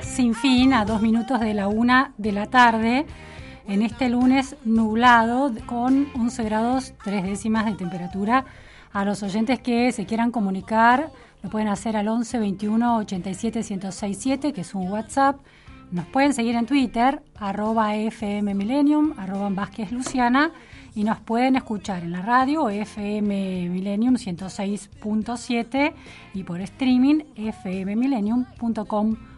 Sin fin a dos minutos de la una de la tarde, en este lunes nublado con 11 grados tres décimas de temperatura. A los oyentes que se quieran comunicar lo pueden hacer al 11 21 87 1067, que es un WhatsApp. Nos pueden seguir en Twitter, arroba FM Millennium, arroba Vázquez Luciana, y nos pueden escuchar en la radio FM Millennium 106.7 y por streaming fmmillennium.com.ar.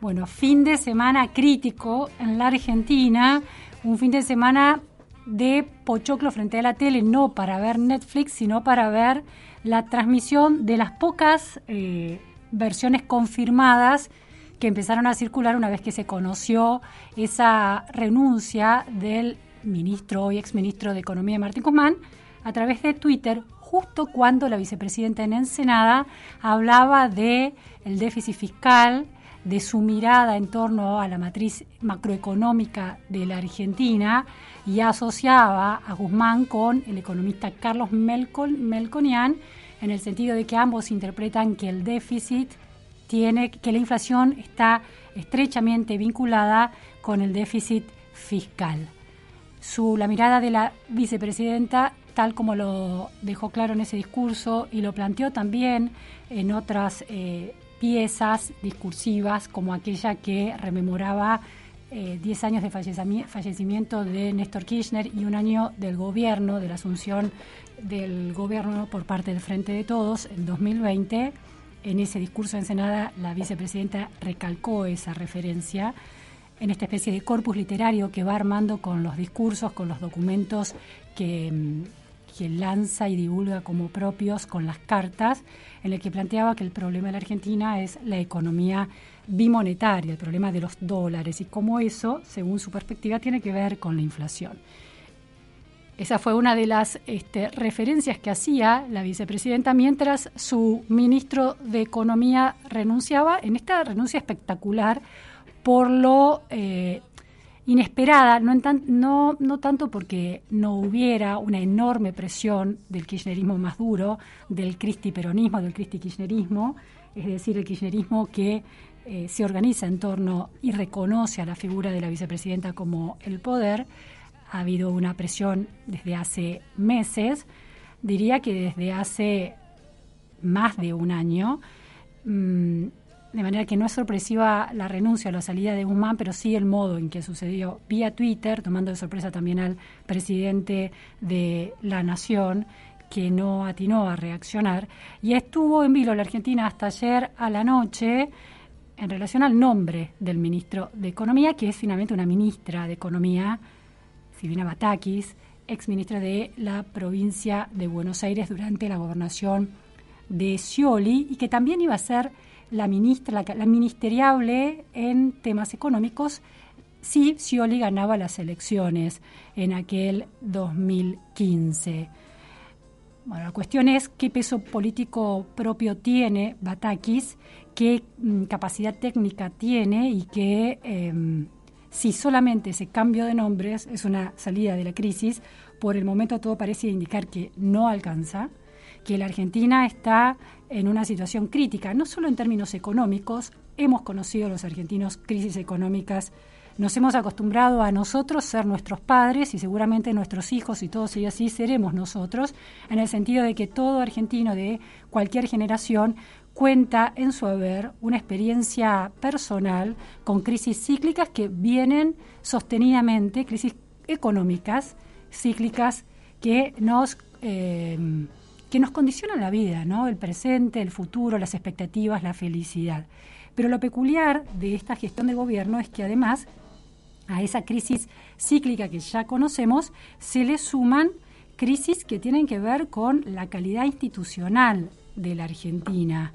Bueno, fin de semana crítico en la Argentina, un fin de semana de pochoclo frente a la tele, no para ver Netflix, sino para ver la transmisión de las pocas eh, versiones confirmadas que empezaron a circular una vez que se conoció esa renuncia del ministro, hoy exministro de Economía, Martín Guzmán, a través de Twitter, justo cuando la vicepresidenta en Ensenada hablaba de el déficit fiscal, de su mirada en torno a la matriz macroeconómica de la Argentina y asociaba a Guzmán con el economista Carlos Melcon, Melconian en el sentido de que ambos interpretan que el déficit tiene que la inflación está estrechamente vinculada con el déficit fiscal. Su, la mirada de la vicepresidenta, tal como lo dejó claro en ese discurso y lo planteó también en otras eh, piezas discursivas, como aquella que rememoraba 10 eh, años de fallecimiento de Néstor Kirchner y un año del gobierno, de la asunción del gobierno por parte del Frente de Todos en 2020 en ese discurso en Senada la vicepresidenta recalcó esa referencia en esta especie de corpus literario que va armando con los discursos, con los documentos que, que lanza y divulga como propios, con las cartas, en el que planteaba que el problema de la Argentina es la economía bimonetaria, el problema de los dólares y cómo eso, según su perspectiva, tiene que ver con la inflación. Esa fue una de las este, referencias que hacía la vicepresidenta mientras su ministro de Economía renunciaba en esta renuncia espectacular por lo eh, inesperada, no, no, no tanto porque no hubiera una enorme presión del kirchnerismo más duro, del cristiperonismo, del cristi-kirchnerismo, es decir, el kirchnerismo que eh, se organiza en torno y reconoce a la figura de la vicepresidenta como el poder, ha habido una presión desde hace meses, diría que desde hace más de un año, mmm, de manera que no es sorpresiva la renuncia o la salida de Guzmán, pero sí el modo en que sucedió vía Twitter, tomando de sorpresa también al presidente de la Nación, que no atinó a reaccionar, y estuvo en vilo la Argentina hasta ayer a la noche en relación al nombre del ministro de Economía, que es finalmente una ministra de Economía, Silvina Batakis, ex ministra de la provincia de Buenos Aires durante la gobernación de Scioli, y que también iba a ser la ministra, la, la ministeriable en temas económicos si Scioli ganaba las elecciones en aquel 2015. Bueno, la cuestión es qué peso político propio tiene Batakis, qué mm, capacidad técnica tiene y qué eh, si solamente ese cambio de nombres es una salida de la crisis, por el momento todo parece indicar que no alcanza, que la Argentina está en una situación crítica, no solo en términos económicos, hemos conocido los argentinos crisis económicas nos hemos acostumbrado a nosotros ser nuestros padres y seguramente nuestros hijos y todos ellos así seremos nosotros, en el sentido de que todo argentino de cualquier generación cuenta en su haber una experiencia personal con crisis cíclicas que vienen sostenidamente, crisis económicas cíclicas que nos eh, que nos condicionan la vida, ¿no? El presente, el futuro, las expectativas, la felicidad. Pero lo peculiar de esta gestión de gobierno es que además a esa crisis cíclica que ya conocemos, se le suman crisis que tienen que ver con la calidad institucional de la Argentina.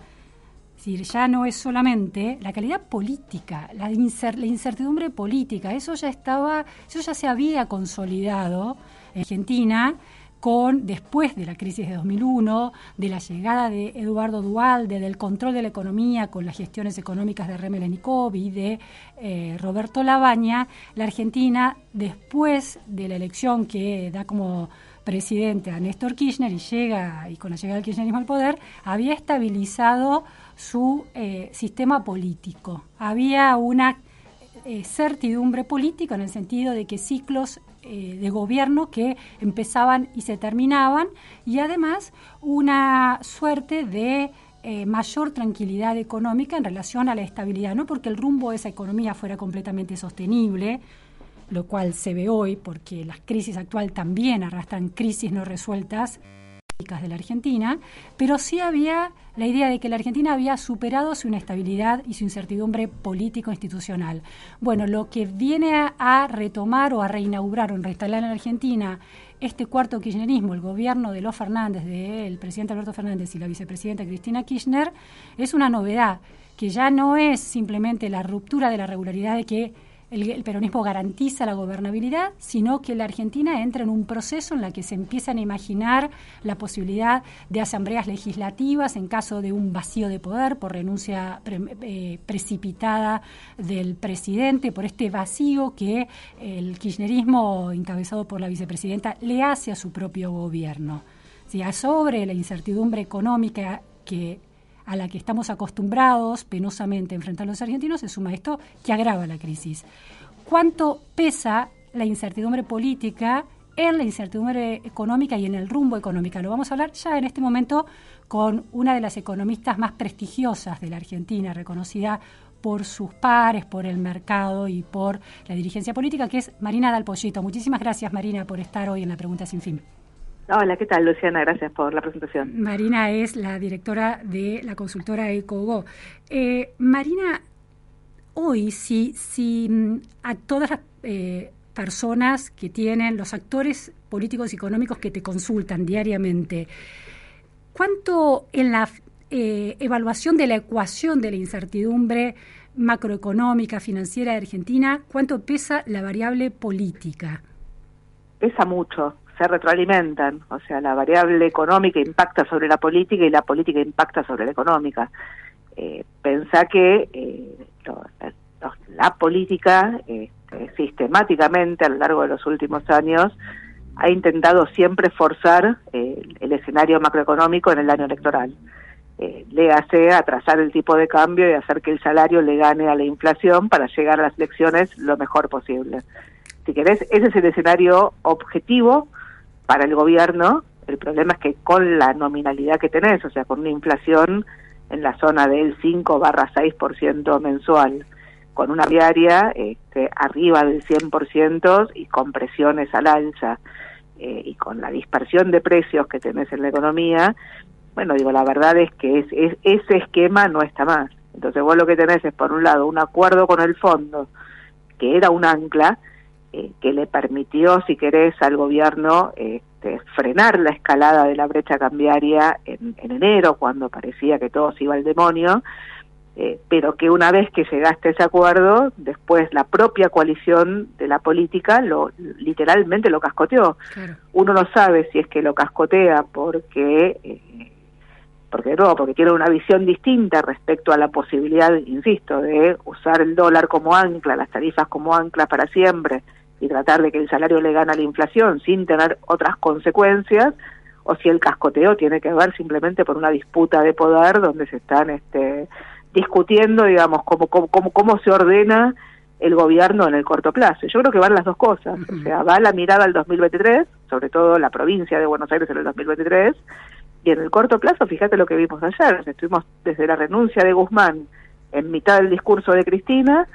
Es decir, ya no es solamente la calidad política, la, la incertidumbre política, eso ya estaba, eso ya se había consolidado en Argentina con después de la crisis de 2001, de la llegada de Eduardo Dualde, del control de la economía con las gestiones económicas de Remelennikov y de eh, Roberto Labaña, la Argentina, después de la elección que da como presidente a Néstor Kirchner y llega, y con la llegada del kirchnerismo al poder, había estabilizado su eh, sistema político. Había una eh, certidumbre política en el sentido de que ciclos eh, de gobierno que empezaban y se terminaban y además una suerte de eh, mayor tranquilidad económica en relación a la estabilidad, no porque el rumbo de esa economía fuera completamente sostenible, lo cual se ve hoy porque las crisis actuales también arrastran crisis no resueltas de la Argentina, pero sí había la idea de que la Argentina había superado su inestabilidad y su incertidumbre político-institucional. Bueno, lo que viene a, retomar o a reinaugurar o a reinstalar en la Argentina este cuarto kirchnerismo, el gobierno de los Fernández, del presidente Alberto Fernández y la vicepresidenta Cristina Kirchner, es una novedad, que ya no es simplemente la ruptura de la regularidad de que el, peronismo garantiza la gobernabilidad, sino que la Argentina entra en un proceso en el que se empiezan a imaginar la posibilidad de asambleas legislativas en caso de un vacío de poder por renuncia eh, precipitada del presidente, por este vacío que el kirchnerismo, encabezado por la vicepresidenta, le hace a su propio gobierno. sobre la incertidumbre económica que a la que estamos acostumbrados penosamente a enfrentar los argentinos, se suma esto que agrava la crisis. ¿Cuánto pesa la incertidumbre política en la incertidumbre económica y en el rumbo económico? Lo vamos a hablar ya en este momento con una de las economistas más prestigiosas de la Argentina, reconocida por sus pares, por el mercado y por la dirigencia política, que es Marina Dalpollito. Muchísimas gracias, Marina, por estar hoy en la Pregunta Sin Fin. Hola, ¿qué tal, Luciana? Gracias por la presentación. Marina es la directora de la consultora EcoGo. Eh, Marina, hoy, si, si mm, a todas las eh, personas que tienen, los actores políticos y económicos que te consultan diariamente, ¿cuánto en la eh, evaluación de la ecuación de la incertidumbre macroeconómica, financiera de Argentina, cuánto pesa la variable política? Pesa mucho se retroalimentan, o sea, la variable económica impacta sobre la política y la política impacta sobre la económica. Eh, pensá que eh, la política este, sistemáticamente a lo largo de los últimos años ha intentado siempre forzar eh, el escenario macroeconómico en el año electoral. Eh, le hace atrasar el tipo de cambio y hacer que el salario le gane a la inflación para llegar a las elecciones lo mejor posible. Si querés, ese es el escenario objetivo para el gobierno, el problema es que con la nominalidad que tenés, o sea, con una inflación en la zona del 5 barra 6% mensual, con una diaria este, arriba del 100% y con presiones al alza eh, y con la dispersión de precios que tenés en la economía, bueno, digo, la verdad es que es, ese esquema no está más. Entonces vos lo que tenés es, por un lado, un acuerdo con el fondo, que era un ancla, eh, que le permitió, si querés, al gobierno este, frenar la escalada de la brecha cambiaria en, enero, cuando parecía que todo se iba al demonio, eh, pero que una vez que llegaste a ese acuerdo, después la propia coalición de la política lo literalmente lo cascoteó. Uno no sabe si es que lo cascotea porque eh, porque no, porque tiene una visión distinta respecto a la posibilidad, insisto, de usar el dólar como ancla, las tarifas como ancla para siempre y tratar de que el salario le gane a la inflación sin tener otras consecuencias, o si el cascoteo tiene que ver simplemente por una disputa de poder donde se están este, discutiendo, digamos, cómo, cómo, cómo, cómo se ordena el gobierno en el corto plazo. Yo creo que van las dos cosas, o sea, va la mirada al 2023, sobre todo la provincia de Buenos Aires en el 2023, y en el corto plazo, fíjate lo que vimos ayer, estuvimos desde la renuncia de Guzmán en mitad del discurso de Cristina,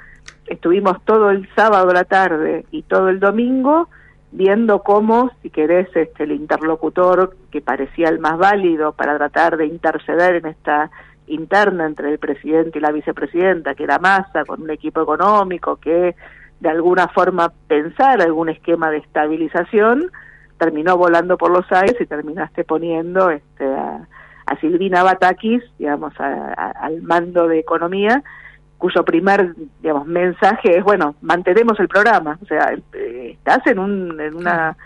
estuvimos todo el sábado a la tarde y todo el domingo viendo cómo, si querés, este, el interlocutor que parecía el más válido para tratar de interceder en esta interna entre el presidente y la vicepresidenta, que era Massa, con un equipo económico que de alguna forma pensara algún esquema de estabilización, terminó volando por los aires y terminaste poniendo este, a, Silvina Batakis, digamos, al mando de economía, cuyo primer, digamos, mensaje es, bueno, mantenemos el programa. O sea, eh, estás en un, en una,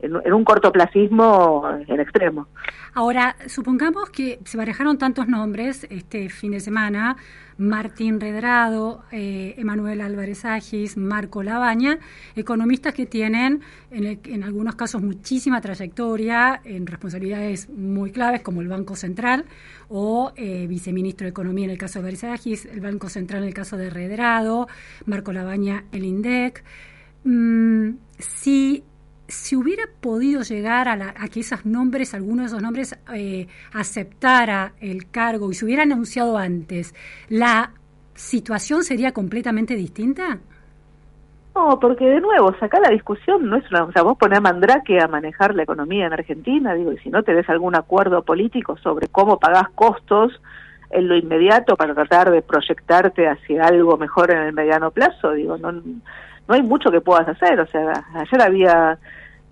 en, un cortoplacismo en extremo. Ahora, supongamos que se barajaron tantos nombres este fin de semana, Martín Redrado, eh, Emanuel Álvarez Agis, Marco Labaña, economistas que tienen en, algunos casos muchísima trayectoria en responsabilidades muy claves como el Banco Central o eh, viceministro de Economía en el caso de Álvarez Agis, el Banco Central en el caso de Redrado, Marco Labaña el INDEC. Mm, si hubiera podido llegar a, que esos nombres, alguno de esos nombres, eh, aceptara el cargo y se hubiera anunciado antes, ¿la situación sería completamente distinta? No, porque de nuevo, acá la discusión no es una, o sea, vos ponés a Mandrake a manejar la economía en Argentina, digo, y si no tenés algún acuerdo político sobre cómo pagás costos en lo inmediato para tratar de proyectarte hacia algo mejor en el mediano plazo, digo, no no hay mucho que puedas hacer. O sea, ayer había,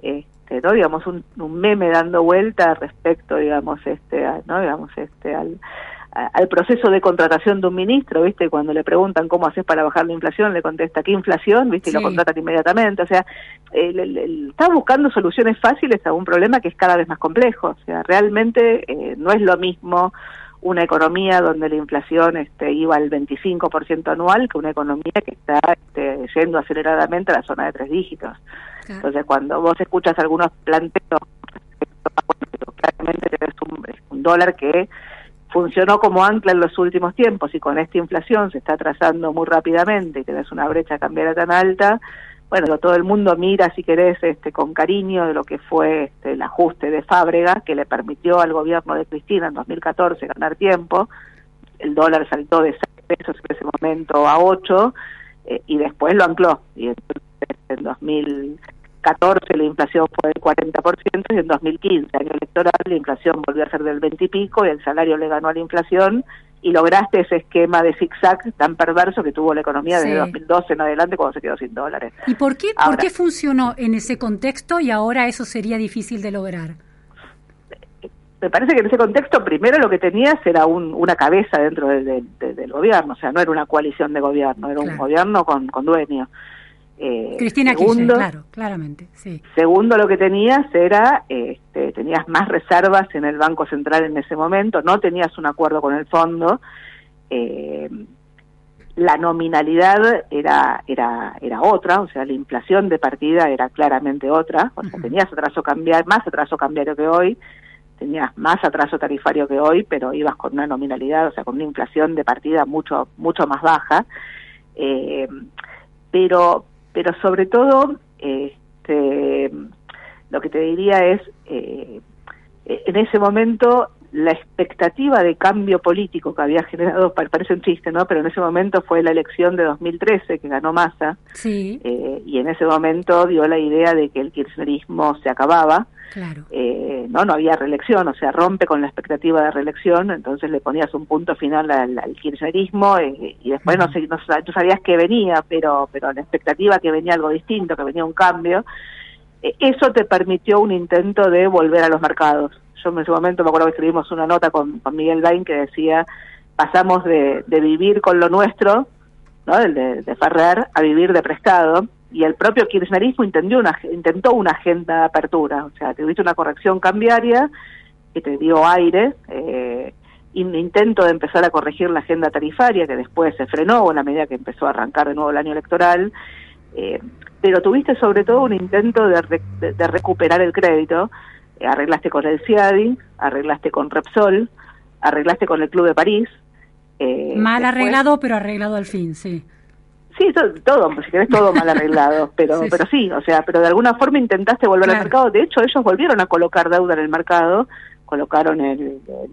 este, no digamos, un, meme dando vuelta respecto, digamos, este, no digamos, este, al al proceso de contratación de un ministro, ¿viste? Cuando le preguntan cómo haces para bajar la inflación, le contesta, ¿qué inflación? ¿Viste? Y lo contratan inmediatamente. O sea, está buscando soluciones fáciles a un problema que es cada vez más complejo. O sea, realmente eh, no es lo mismo una economía donde la inflación este, iba al 25% anual que una economía que está este, yendo aceleradamente a la zona de tres dígitos. Entonces, cuando vos escuchas algunos planteos, claramente tenés un, un dólar que funcionó como ancla en los últimos tiempos y con esta inflación se está trazando muy rápidamente y tenés una brecha cambiaria tan alta, bueno, todo el mundo mira, si querés, este, con cariño de lo que fue este, el ajuste de Fábrega, que le permitió al gobierno de Cristina en 2014 ganar tiempo. El dólar saltó de 6 pesos en ese momento a 8 eh, y después lo ancló. Y entonces, en 2014 la inflación fue del 40% y en 2015, año electoral, la inflación volvió a ser del 20 y pico y el salario le ganó a la inflación y lograste ese esquema de zigzag tan perverso que tuvo la economía desde 2012 en adelante cuando se quedó sin dólares. ¿Y por qué, por qué funcionó en ese contexto y ahora eso sería difícil de lograr? Me parece que en ese contexto primero lo que tenías era una cabeza dentro del gobierno, o sea, no era una coalición de gobierno, era un gobierno con, con dueño. Eh, Cristina segundo, claro, claramente, sí. Segundo, lo que tenías era, este, tenías más reservas en el Banco Central en ese momento, no tenías un acuerdo con el fondo, eh, la nominalidad era, era, era otra, o sea, la inflación de partida era claramente otra, o sea, tenías atraso cambiar, más atraso cambiario que hoy, tenías más atraso tarifario que hoy, pero ibas con una nominalidad, o sea, con una inflación de partida mucho, mucho más baja. Eh, pero pero sobre todo este, lo que te diría es, eh, en ese momento la expectativa de cambio político que había generado, parece un chiste, ¿no? Pero en ese momento fue la elección de 2013 que ganó Massa. Sí. Eh, y en ese momento dio la idea de que el kirchnerismo se acababa. Claro. Eh, no, no había reelección, o sea, rompe con la expectativa de reelección, entonces le ponías un punto final al, kirchnerismo eh, y después no, sé, no, tú sabías que venía, pero, pero la expectativa que venía algo distinto, que venía un cambio. eso te permitió un intento de volver a los mercados yo en ese momento me acuerdo que escribimos una nota con, Miguel Bain que decía, pasamos de, vivir con lo nuestro, ¿no? El de, de Ferrer, a vivir de prestado, y el propio kirchnerismo intentó una, agenda de apertura, o sea, tuviste una corrección cambiaria, que te dio aire, eh, intento de empezar a corregir la agenda tarifaria que después se frenó en medida que empezó a arrancar de nuevo el año electoral, eh, pero tuviste sobre todo un intento de, recuperar el crédito, arreglaste con el CIADI, arreglaste con Repsol, arreglaste con el Club de París. Eh, mal arreglado, pero arreglado al fin, sí. Sí, todo, si querés todo mal arreglado, pero sí, pero sí, o sea, pero de alguna forma intentaste volver al mercado. De hecho, ellos volvieron a colocar deuda en el mercado, colocaron el, el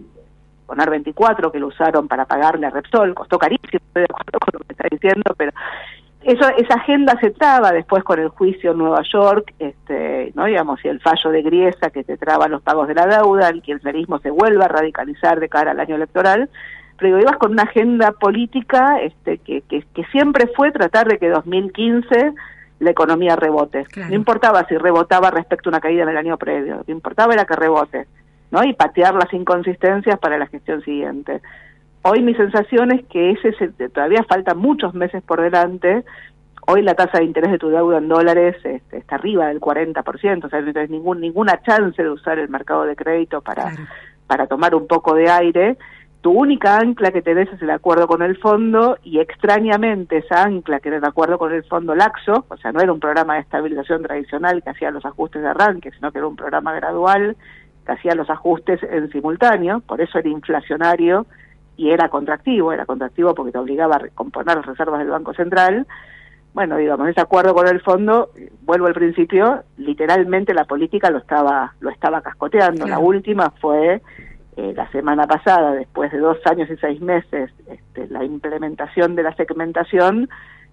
Ponar 24 que lo usaron para pagarle a Repsol, costó carísimo, estoy de acuerdo con lo que está diciendo, pero eso, esa agenda se traba después con el juicio en Nueva York, este, no digamos, y el fallo de Griesa que te traba los pagos de la deuda, el kirchnerismo se vuelve a radicalizar de cara al año electoral, pero ibas con una agenda política este, que, que, siempre fue tratar de que 2015 la economía rebote. No importaba si rebotaba respecto a una caída en el año previo, lo que importaba era que rebote. ¿no? y patear las inconsistencias para la gestión siguiente. Hoy mi sensación es que ese todavía faltan muchos meses por delante. Hoy la tasa de interés de tu deuda en dólares este, está arriba del 40%, o sea, no tienes ningún, ninguna chance de usar el mercado de crédito para, para tomar un poco de aire. Tu única ancla que tenés es el acuerdo con el fondo y extrañamente esa ancla que era el acuerdo con el fondo laxo, o sea, no era un programa de estabilización tradicional que hacía los ajustes de arranque, sino que era un programa gradual que hacía los ajustes en simultáneo, por eso era inflacionario y era contractivo, era contractivo porque te obligaba a recomponer las reservas del Banco Central. Bueno, digamos, ese acuerdo con el fondo, vuelvo al principio, literalmente la política lo estaba, lo estaba cascoteando. La última fue eh, la semana pasada, después de dos años y seis meses, este, la implementación de la segmentación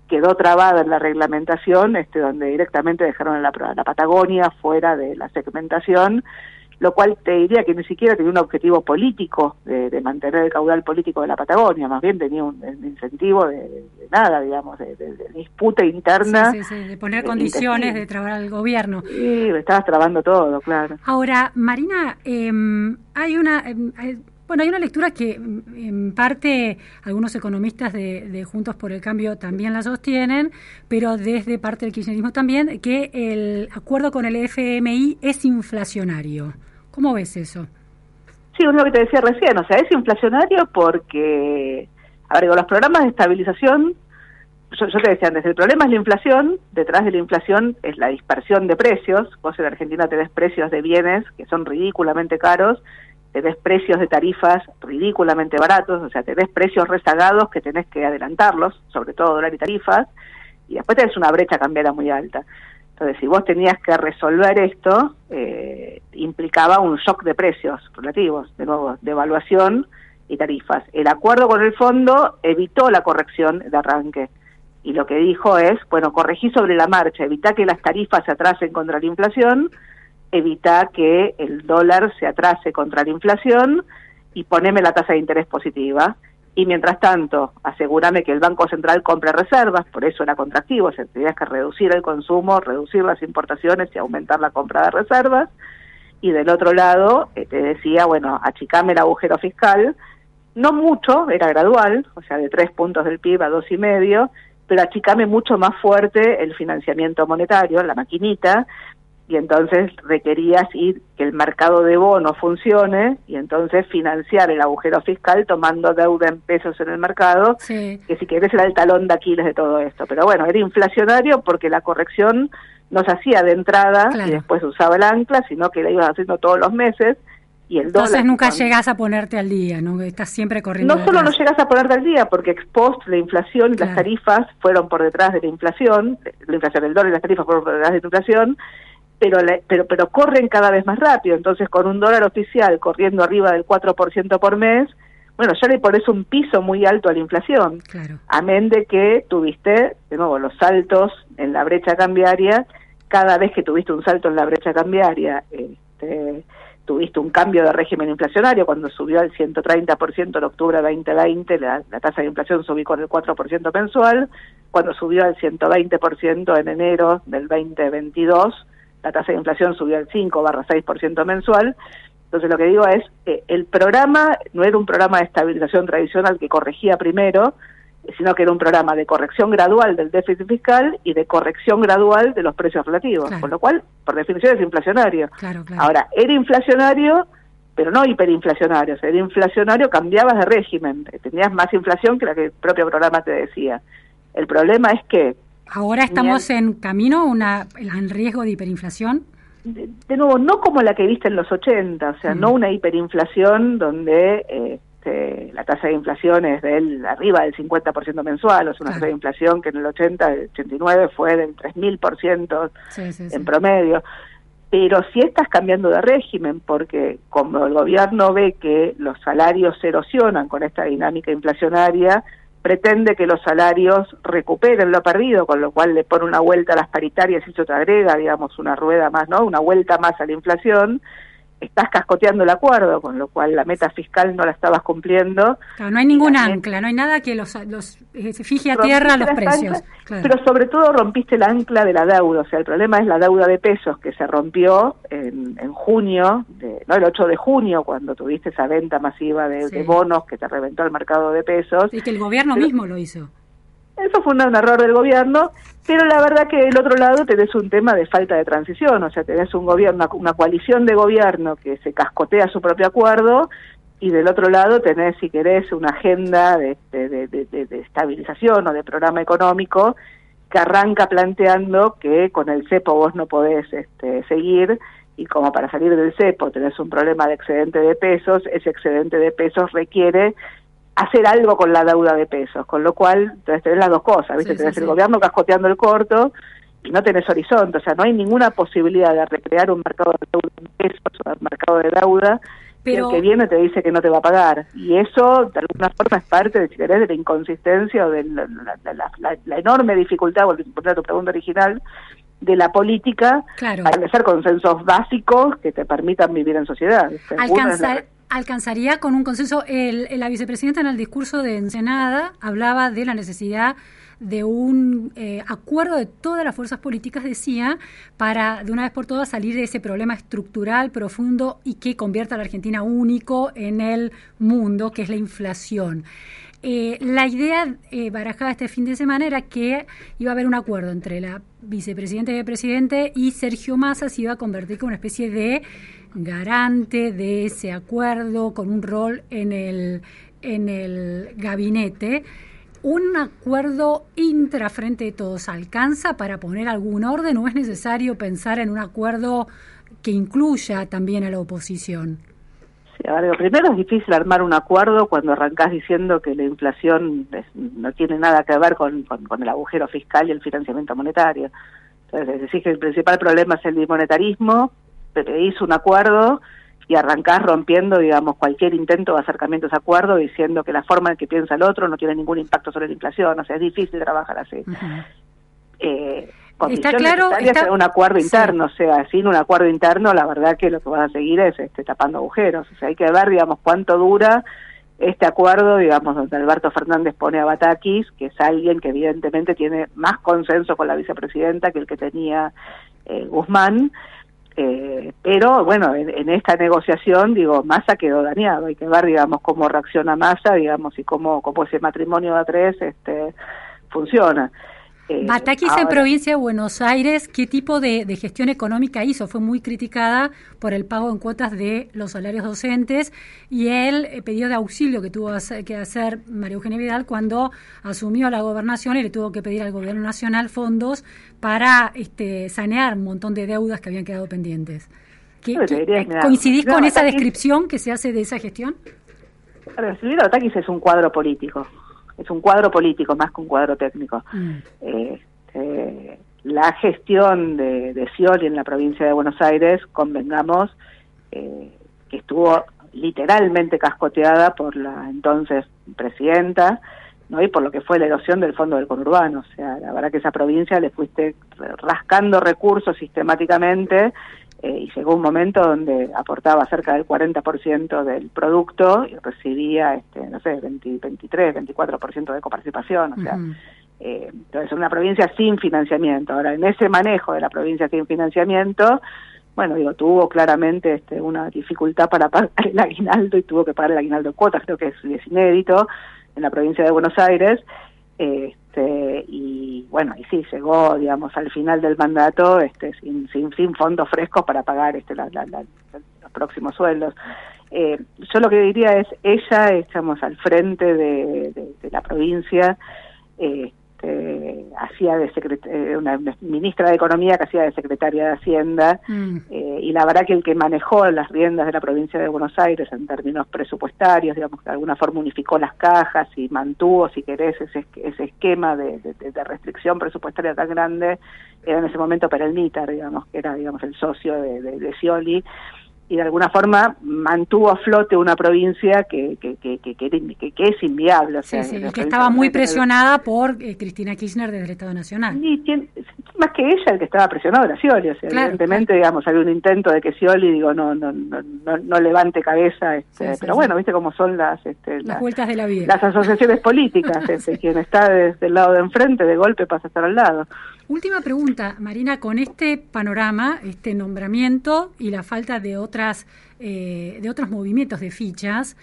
quedó trabada en la reglamentación, este, donde directamente dejaron la, la Patagonia fuera de la segmentación lo cual te diría que ni siquiera tenía un objetivo político de, mantener el caudal político de la Patagonia, más bien tenía un, incentivo de, nada, digamos, de, disputa interna. Sí, sí, de poner condiciones, de trabar al gobierno. Sí, estabas trabando todo, claro. Ahora, Marina, em, hay una... Em, bueno, hay una lectura que en parte algunos economistas de, Juntos por el Cambio también la sostienen, pero desde parte del kirchnerismo también, que el acuerdo con el FMI es inflacionario. ¿Cómo ves eso? Sí, es lo que te decía recién, o sea, es inflacionario porque, a ver, los programas de estabilización, yo, te decía antes, el problema es la inflación, detrás de la inflación es la dispersión de precios, vos en Argentina tenés precios de bienes que son ridículamente caros, tenés precios de tarifas ridículamente baratos, o sea, tenés precios rezagados que tenés que adelantarlos, sobre todo dólar y tarifas, y después tenés una brecha cambiaria muy alta. Entonces, si vos tenías que resolver esto, eh, implicaba un shock de precios relativos, de nuevo, de evaluación y tarifas. El acuerdo con el fondo evitó la corrección de arranque y lo que dijo es, bueno, corregí sobre la marcha, evita que las tarifas se atrasen contra la inflación, evita que el dólar se atrase contra la inflación y poneme la tasa de interés positiva y mientras tanto asegúrame que el Banco Central compre reservas, por eso era contractivo, o sea, tenías que reducir el consumo, reducir las importaciones y aumentar la compra de reservas, y del otro lado eh, te decía, bueno, achicame el agujero fiscal, no mucho, era gradual, o sea, de tres puntos del PIB a dos y medio, pero achicame mucho más fuerte el financiamiento monetario, la maquinita, y entonces requerías ir que el mercado de bonos funcione y entonces financiar el agujero fiscal tomando deuda en pesos en el mercado, que si querés era el talón de Aquiles de todo esto. Pero bueno, era inflacionario porque la corrección no se hacía de entrada y después usaba el ancla, sino que la ibas haciendo todos los meses. Y el Entonces nunca llegas a ponerte al día, ¿no? Estás siempre corriendo. No solo no llegas a ponerte al día, porque ex post la inflación y las tarifas fueron por detrás de la inflación, la inflación del dólar y las tarifas fueron por detrás de la inflación, pero, pero, pero corren cada vez más rápido. Entonces, con un dólar oficial corriendo arriba del 4% por mes, bueno, ya le pones un piso muy alto a la inflación. Claro. Amén de que tuviste, de nuevo, los saltos en la brecha cambiaria. Cada vez que tuviste un salto en la brecha cambiaria, este, tuviste un cambio de régimen inflacionario. Cuando subió al 130% en octubre de 2020, la, la tasa de inflación subió con el 4% mensual. Cuando subió al 120% en enero del 2022, la tasa de inflación subió al 5 barra 6% mensual. Entonces lo que digo es, que el programa no era un programa de estabilización tradicional que corregía primero, sino que era un programa de corrección gradual del déficit fiscal y de corrección gradual de los precios relativos, con lo cual, por definición, es inflacionario. Ahora, era inflacionario pero no hiperinflacionario. O sea, era inflacionario, cambiabas de régimen, tenías más inflación que la que el propio programa te decía. El problema es que... Ahora estamos en camino una, en riesgo de hiperinflación. De, nuevo, no como la que viste en los 80, o sea, no una hiperinflación donde este, la tasa de inflación es del arriba del 50% mensual, o sea, una tasa de inflación que en el 80, el 89 fue del 3000% en promedio. Pero si estás cambiando de régimen, porque como el gobierno ve que los salarios se erosionan con esta dinámica inflacionaria, pretende que los salarios recuperen lo perdido, con lo cual le pone una vuelta a las paritarias y se te agrega, digamos, una rueda más, ¿no? Una vuelta más a la inflación, estás cascoteando el acuerdo, con lo cual la meta fiscal no la estabas cumpliendo. Claro, no hay ningún ancla, no hay nada que los, los eh, se fije a tierra los precios. Pero sobre todo rompiste el ancla de la deuda, o sea, el problema es la deuda de pesos que se rompió en, en junio, de, no el 8 de junio, cuando tuviste esa venta masiva de, bonos que te reventó el mercado de pesos. Y que el gobierno mismo lo hizo. Eso fue un, error del gobierno, pero la verdad que del otro lado tenés un tema de falta de transición, o sea, tenés un gobierno, una coalición de gobierno que se cascotea su propio acuerdo y del otro lado tenés, si querés, una agenda de, de, estabilización o de programa económico que arranca planteando que con el cepo vos no podés este, seguir y como para salir del cepo tenés un problema de excedente de pesos, ese excedente de pesos requiere hacer algo con la deuda de pesos, con lo cual entonces tenés las dos cosas, ¿viste? tenés el gobierno cascoteando el corto y no tenés horizonte, o sea, no hay ninguna posibilidad de recrear un mercado de deuda en pesos o un mercado de deuda pero... el que viene te dice que no te va a pagar. Y eso, de alguna forma, es parte, de, si querés, de la inconsistencia o de la, enorme dificultad, volviendo a tu pregunta original, de la política claro. para establecer consensos básicos que te permitan vivir en sociedad. Alcanzar, alcanzaría con un consenso. El, la vicepresidenta en el discurso de Ensenada hablaba de la necesidad de un eh, acuerdo de todas las fuerzas políticas, decía, para de una vez por todas salir de ese problema estructural profundo y que convierta a la Argentina único en el mundo, que es la inflación. Eh, la idea eh, barajada este fin de semana era que iba a haber un acuerdo entre la vicepresidenta y el presidente y Sergio Massa se iba a convertir como una especie de garante de ese acuerdo con un rol en el, en el gabinete. ¿Un acuerdo intrafrente de todos alcanza para poner algún orden o es necesario pensar en un acuerdo que incluya también a la oposición? primero es difícil armar un acuerdo cuando arrancás diciendo que la inflación no tiene nada que ver con, con, el agujero fiscal y el financiamiento monetario. Entonces, decís que el principal problema es el bimonetarismo, hizo un acuerdo y arrancás rompiendo, digamos, cualquier intento de acercamiento a ese acuerdo diciendo que la forma en que piensa el otro no tiene ningún impacto sobre la inflación. O sea, es difícil trabajar así está claro está... un acuerdo interno, o sea, sin un acuerdo interno, la verdad que lo que vas a seguir es este, tapando agujeros. O sea, hay que ver, digamos, cuánto dura este acuerdo, digamos, donde Alberto Fernández pone a Batakis, que es alguien que evidentemente tiene más consenso con la vicepresidenta que el que tenía eh, Guzmán. Eh, pero bueno, en, esta negociación, digo, Massa quedó dañado. Hay que ver, digamos, cómo reacciona Massa, digamos, y cómo, cómo ese matrimonio de tres este, funciona. Eh, Batakis en provincia de Buenos Aires, ¿qué tipo de, gestión económica hizo? Fue muy criticada por el pago en cuotas de los salarios docentes y el eh, pedido de auxilio que tuvo que hacer María Eugenia Vidal cuando asumió la gobernación y le tuvo que pedir al gobierno nacional fondos para este, sanear un montón de deudas que habían quedado pendientes. ¿Coincidís con esa descripción que se hace de esa gestión? El Batakis es un cuadro político es un cuadro político más que un cuadro técnico. Mm. Este, la gestión de, de Scioli en la provincia de Buenos Aires, convengamos, eh, que estuvo literalmente cascoteada por la entonces presidenta, ¿no? y por lo que fue la erosión del fondo del conurbano. O sea, la verdad que esa provincia le fuiste rascando recursos sistemáticamente eh, y llegó un momento donde aportaba cerca del 40% del producto y recibía, este, no sé, 23, 24% de coparticipación, o sea, eh, entonces una provincia sin financiamiento. Ahora, en ese manejo de la provincia sin financiamiento, bueno, digo, tuvo claramente este, una dificultad para pagar el aguinaldo y tuvo que pagar el aguinaldo de cuotas, creo que es, es inédito en la provincia de Buenos Aires, este, y bueno, y sí, llegó, digamos, al final del mandato este, sin, sin, sin fondos frescos para pagar este, los próximos sueldos. Eh, yo lo que diría es, ella, estamos al frente de, de la provincia, eh, este, hacía de eh, una ministra de Economía que hacía de secretaria de Hacienda, mm. eh, y la verdad que el que manejó las riendas de la provincia de Buenos Aires en términos presupuestarios, digamos, de alguna forma unificó las cajas y mantuvo, si querés, ese, ese esquema de, restricción presupuestaria tan grande, era en ese momento para el MITAR, digamos, que era digamos el socio de, de Scioli, y de alguna forma mantuvo a flote una provincia que, que, que, que, que es inviable. O sea, que estaba muy presionada por eh, Cristina Kirchner desde el Estado Nacional. Y más que ella, el que estaba presionado era Scioli. O sea, evidentemente, digamos, había un intento de que Scioli, digo, no, no, no, no, levante cabeza. Este, pero bueno, viste cómo son las, este, las, vueltas de la vida. Las asociaciones políticas. este, quien está desde el lado de enfrente, de golpe pasa a estar al lado. Última pregunta, Marina, con este panorama, este nombramiento y la falta de otras eh, de otros movimientos de fichas,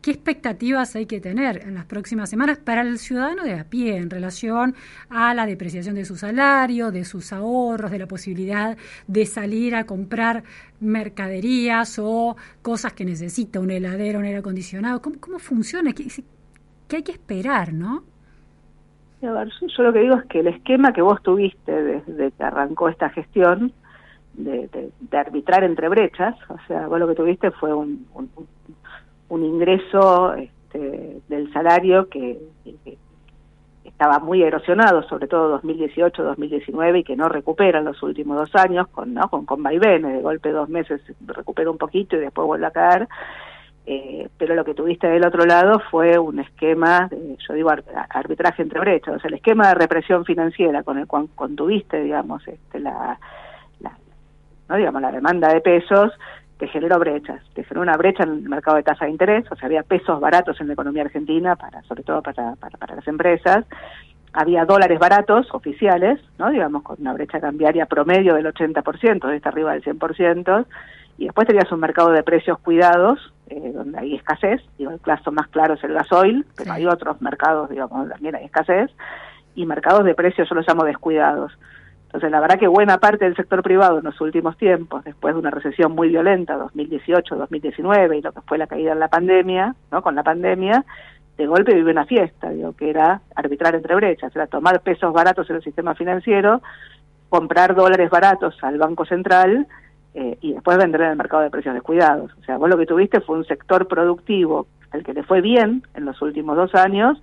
¿qué expectativas hay que tener en las próximas semanas para el ciudadano de a pie en relación a la depreciación de su salario, de sus ahorros, de la posibilidad de salir a comprar mercaderías o cosas que necesita un heladero, un aire acondicionado? ¿Cómo, cómo funciona? ¿Qué, ¿Qué hay que esperar, no? Yo lo que digo es que el esquema que vos tuviste desde que arrancó esta gestión de, arbitrar entre brechas, o sea, vos lo que tuviste fue un, un, ingreso este, del salario que, estaba muy erosionado, sobre todo 2018-2019, y que no recupera en los últimos dos años, con, ¿no? con, con vaivenes, de golpe dos meses recupera un poquito y después vuelve a caer. Eh, pero lo que tuviste del otro lado fue un esquema, de, yo digo arbitraje entre brechas, o sea, el esquema de represión financiera con el cual contuviste, digamos, este, la, no digamos la demanda de pesos, te generó brechas, te generó una brecha en el mercado de tasa de interés, o sea, había pesos baratos en la economía argentina, para sobre todo para, para, para las empresas, había dólares baratos oficiales, no digamos, con una brecha cambiaria promedio del 80%, de esta arriba del 100%, y después tenías un mercado de precios cuidados, eh, donde hay escasez, digo, el caso más claro es el gasoil, pero hay otros mercados, digamos, donde también hay escasez, y mercados de precios yo los llamo descuidados. Entonces, la verdad que buena parte del sector privado en los últimos tiempos, después de una recesión muy violenta, 2018, 2019, y lo que fue la caída en la pandemia, ¿no? Con la pandemia, de golpe vive una fiesta, digo, que era arbitrar entre brechas, era tomar pesos baratos en el sistema financiero, comprar dólares baratos al Banco Central eh, y después vender en el mercado de precios descuidados. O sea, vos lo que tuviste fue un sector productivo al que le fue bien en los últimos dos años,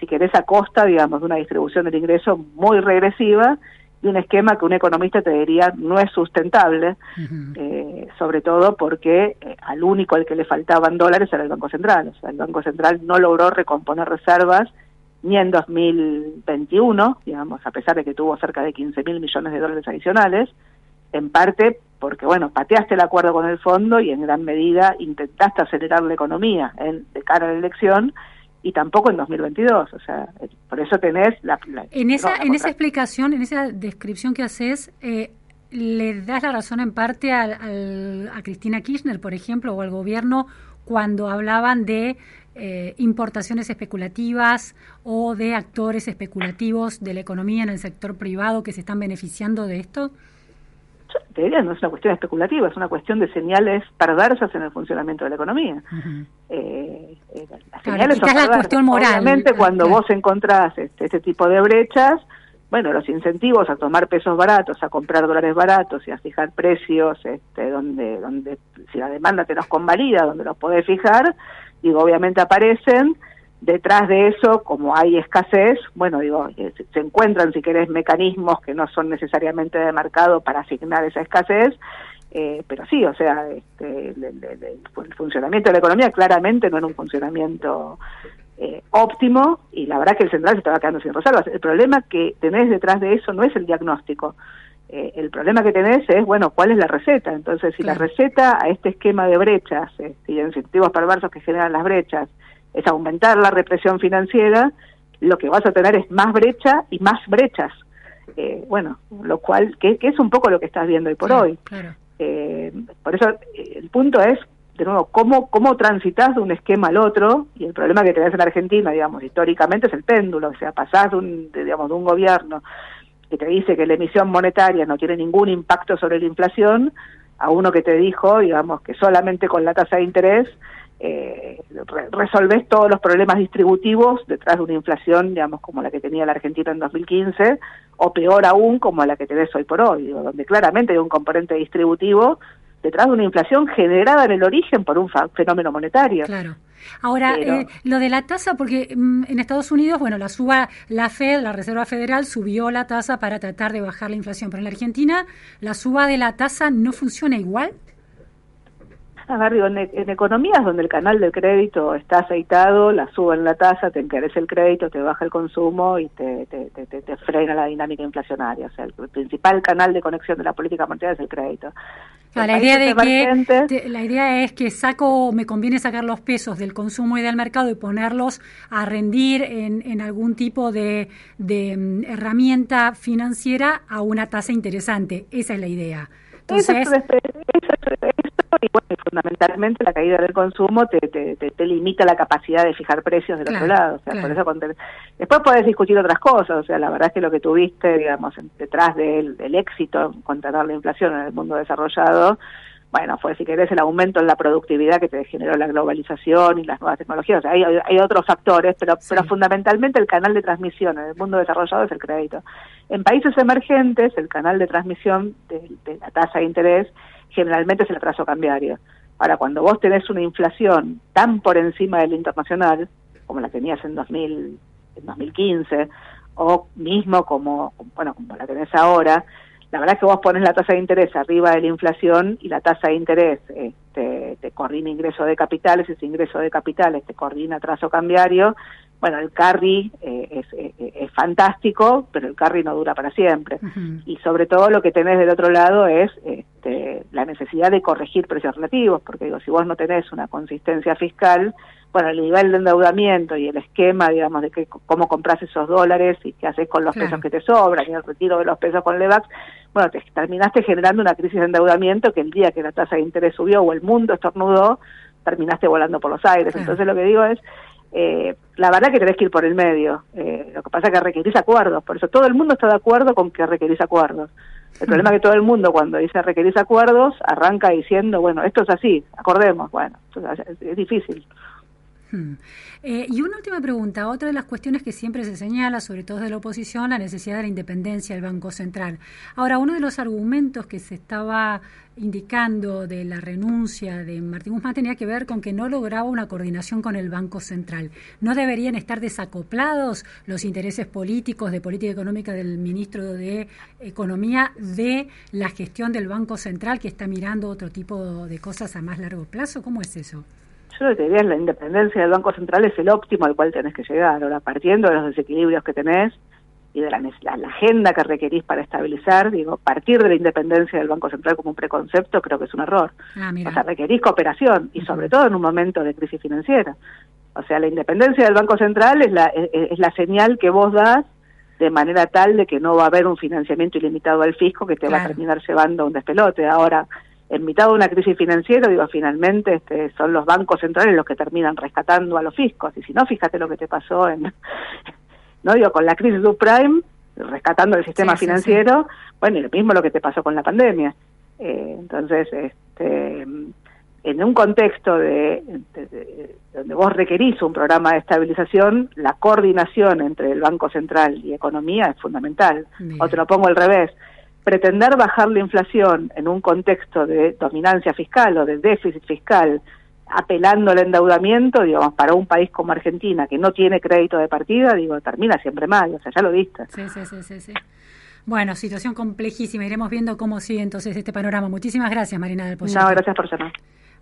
si querés a costa, digamos, de una distribución del ingreso muy regresiva y un esquema que un economista te diría no es sustentable, eh, sobre todo porque eh, al único al que le faltaban dólares era el Banco Central. O sea, el Banco Central no logró recomponer reservas ni en 2021, digamos, a pesar de que tuvo cerca de 15 mil millones de dólares adicionales, en parte porque, bueno, pateaste el acuerdo con el fondo y en gran medida intentaste acelerar la economía en, de cara a la elección y tampoco en 2022. O sea, eh, por eso tenés la... en esa, en esa explicación, en esa descripción que haces, eh, ¿le das la razón en parte al, a Cristina Kirchner, por ejemplo, o al gobierno cuando hablaban de eh, importaciones especulativas o de actores especulativos de la economía en el sector privado que se están beneficiando de esto? Te diría, no es una cuestión especulativa, es una cuestión de señales perversas en el funcionamiento de la economía. eh, eh las señales son la cuestión moral. Obviamente, cuando vos encontrás este, este tipo de brechas, bueno, los incentivos a tomar pesos baratos, a comprar dólares baratos y a fijar precios este, donde, donde si la demanda te los convalida, donde los podés fijar, digo, obviamente aparecen detrás de eso, como hay escasez, bueno, digo, eh, se encuentran, si querés, mecanismos que no son necesariamente de mercado para asignar esa escasez, eh, pero sí, o sea, este, el, funcionamiento de la economía claramente no era un funcionamiento eh, óptimo y la verdad que el central se estaba quedando sin reservas. El problema que tenés detrás de eso no es el diagnóstico. el problema que tenés es, bueno, ¿cuál es la receta? Entonces, si la receta a este esquema de brechas este, y incentivos perversos que generan las brechas es aumentar la represión financiera, lo que vas a tener es más brecha y más brechas. Eh, bueno, lo cual, que, es un poco lo que estás viendo hoy por hoy. Eh, por eso eh, el punto es, de nuevo, cómo, cómo transitas de un esquema al otro, y el problema que tenés en Argentina, digamos, históricamente es el péndulo, o sea, pasás de un, digamos, de un gobierno que te dice que la emisión monetaria no tiene ningún impacto sobre la inflación, a uno que te dijo, digamos, que solamente con la tasa de interés eh, resolves todos los problemas distributivos detrás de una inflación, digamos, como la que tenía la Argentina en 2015, o peor aún, como la que tenés hoy por hoy, donde claramente hay un componente distributivo detrás de una inflación generada en el origen por un fenómeno monetario. Claro. Ahora, eh, lo de la tasa, porque mm, en Estados Unidos, bueno, la suba, la Fed, la Reserva Federal, subió la tasa para tratar de bajar la inflación, pero en la Argentina la suba de la tasa no funciona igual. A en, en, economías donde el canal del crédito está aceitado, la suba en la tasa, te encarece el crédito, te baja el consumo y te, te, frena la dinámica inflacionaria. O sea, el, principal canal de conexión de la política monetaria es el crédito. la idea, de que, la idea es que saco, me conviene sacar los pesos del consumo y del mercado y ponerlos a rendir en, en algún tipo de, de mm, herramienta financiera a una tasa interesante. Esa es la idea. Entonces, y bueno, fundamentalmente la caída del consumo te, te, te, limita la capacidad de fijar precios del otro lado. O sea, por eso después puedes discutir otras cosas. O sea, la verdad es que lo que tuviste, digamos, detrás del, del éxito en controlar la inflación en el mundo desarrollado, bueno, fue si querés el aumento en la productividad que te generó la globalización y las nuevas tecnologías. O sea, hay, hay otros factores, pero, pero fundamentalmente el canal de transmisión en el mundo desarrollado es el crédito. En países emergentes, el canal de transmisión de, de la tasa de interés generalmente es el atraso cambiario. Ahora, cuando vos tenés una inflación tan por encima del internacional, como la tenías en, 2000, en 2015, o mismo como, bueno, como la tenés ahora, la verdad es que vos pones la tasa de interés arriba de la inflación y la tasa de interés este, te coordina ingreso de capitales, ese ingreso de capitales te coordina atraso cambiario, bueno, el carry eh, es, eh, eh, es, fantástico, pero el carry no dura para siempre. Y sobre todo lo que tenés del otro lado es este, la necesidad de corregir precios relativos, porque digo, si vos no tenés una consistencia fiscal, bueno, el nivel de endeudamiento y el esquema, digamos, de que, cómo compras esos dólares y qué haces con los pesos que te sobran y el retiro de los pesos con LEVAX, bueno, te terminaste generando una crisis de endeudamiento que el día que la tasa de interés subió o el mundo estornudó, terminaste volando por los aires. Entonces lo que digo es, eh, la verdad que tenés que ir por el medio. Eh, lo que pasa es que requerís acuerdos, por eso todo el mundo está de acuerdo con que requerís acuerdos. El problema es que todo el mundo cuando dice requerís acuerdos arranca diciendo, bueno, esto es así, acordemos. Bueno, es difícil. Eh, y una última pregunta. Otra de las cuestiones que siempre se señala, sobre todo de la oposición, la necesidad de la independencia del Banco Central. Ahora, uno de los argumentos que se estaba indicando de la renuncia de Martín Guzmán tenía que ver con que no lograba una coordinación con el Banco Central. ¿No deberían estar desacoplados los intereses políticos de política económica del ministro de Economía de la gestión del Banco Central que está mirando otro tipo de cosas a más largo plazo? ¿Cómo es eso? Yo lo que diría es la independencia del Banco Central es el óptimo al cual tenés que llegar. Ahora, partiendo de los desequilibrios que tenés y de la, la, agenda que requerís para estabilizar, digo, partir de la independencia del Banco Central como un preconcepto creo que es un error. Ah, o sea, requerís cooperación y sobre todo en un momento de crisis financiera. O sea, la independencia del Banco Central es la, es, la señal que vos das de manera tal de que no va a haber un financiamiento ilimitado al fisco que te va a terminar llevando a un despelote. Ahora, en mitad de una crisis financiera, digo, finalmente este, son los bancos centrales los que terminan rescatando a los fiscos. Y si no, fíjate lo que te pasó en, no digo, con la crisis subprime, rescatando el sistema financiero, bueno, y lo mismo lo que te pasó con la pandemia. Eh, entonces, este, en un contexto de, donde vos requerís un programa de estabilización, la coordinación entre el Banco Central y economía es fundamental. O te lo pongo al revés pretender bajar la inflación en un contexto de dominancia fiscal o de déficit fiscal, apelando al endeudamiento, digamos, para un país como Argentina, que no tiene crédito de partida, digo, termina siempre mal, o sea, ya lo viste. Sí, sí, sí, sí. sí. Bueno, situación complejísima, iremos viendo cómo sigue entonces este panorama. Muchísimas gracias, Marina del Poyeto. No, gracias por llamar.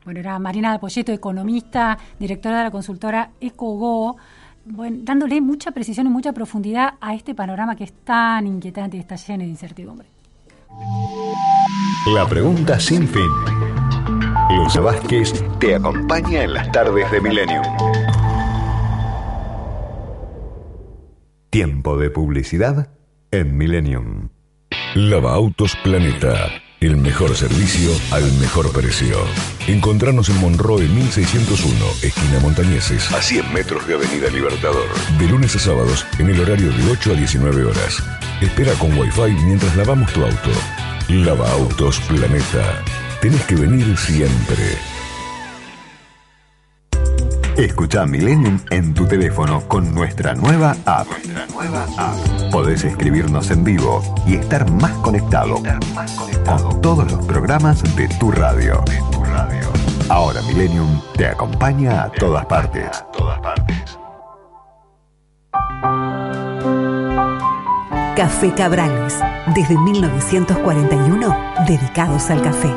Bueno, era Marina del Poyeto, economista, directora de la consultora EcoGo, bueno, dándole mucha precisión y mucha profundidad a este panorama que es tan inquietante y está lleno de incertidumbre. La pregunta sin fin. Luz Vázquez te acompaña en las tardes de Millennium. Tiempo de publicidad en Millennium. Lava Autos Planeta. El mejor servicio al mejor precio. Encontrarnos en Monroe 1601, esquina Montañeses, a 100 metros de Avenida Libertador. De lunes a sábados, en el horario de 8 a 19 horas. Espera con Wi-Fi mientras lavamos tu auto. Lava Autos Planeta. tenés que venir siempre. Escucha Millennium en tu teléfono con nuestra nueva app. nueva Podés escribirnos en vivo y estar más conectado, con todos los programas de tu radio. Ahora Millennium te acompaña a todas partes. A todas partes. Café Cabrales, desde 1941, dedicados al café.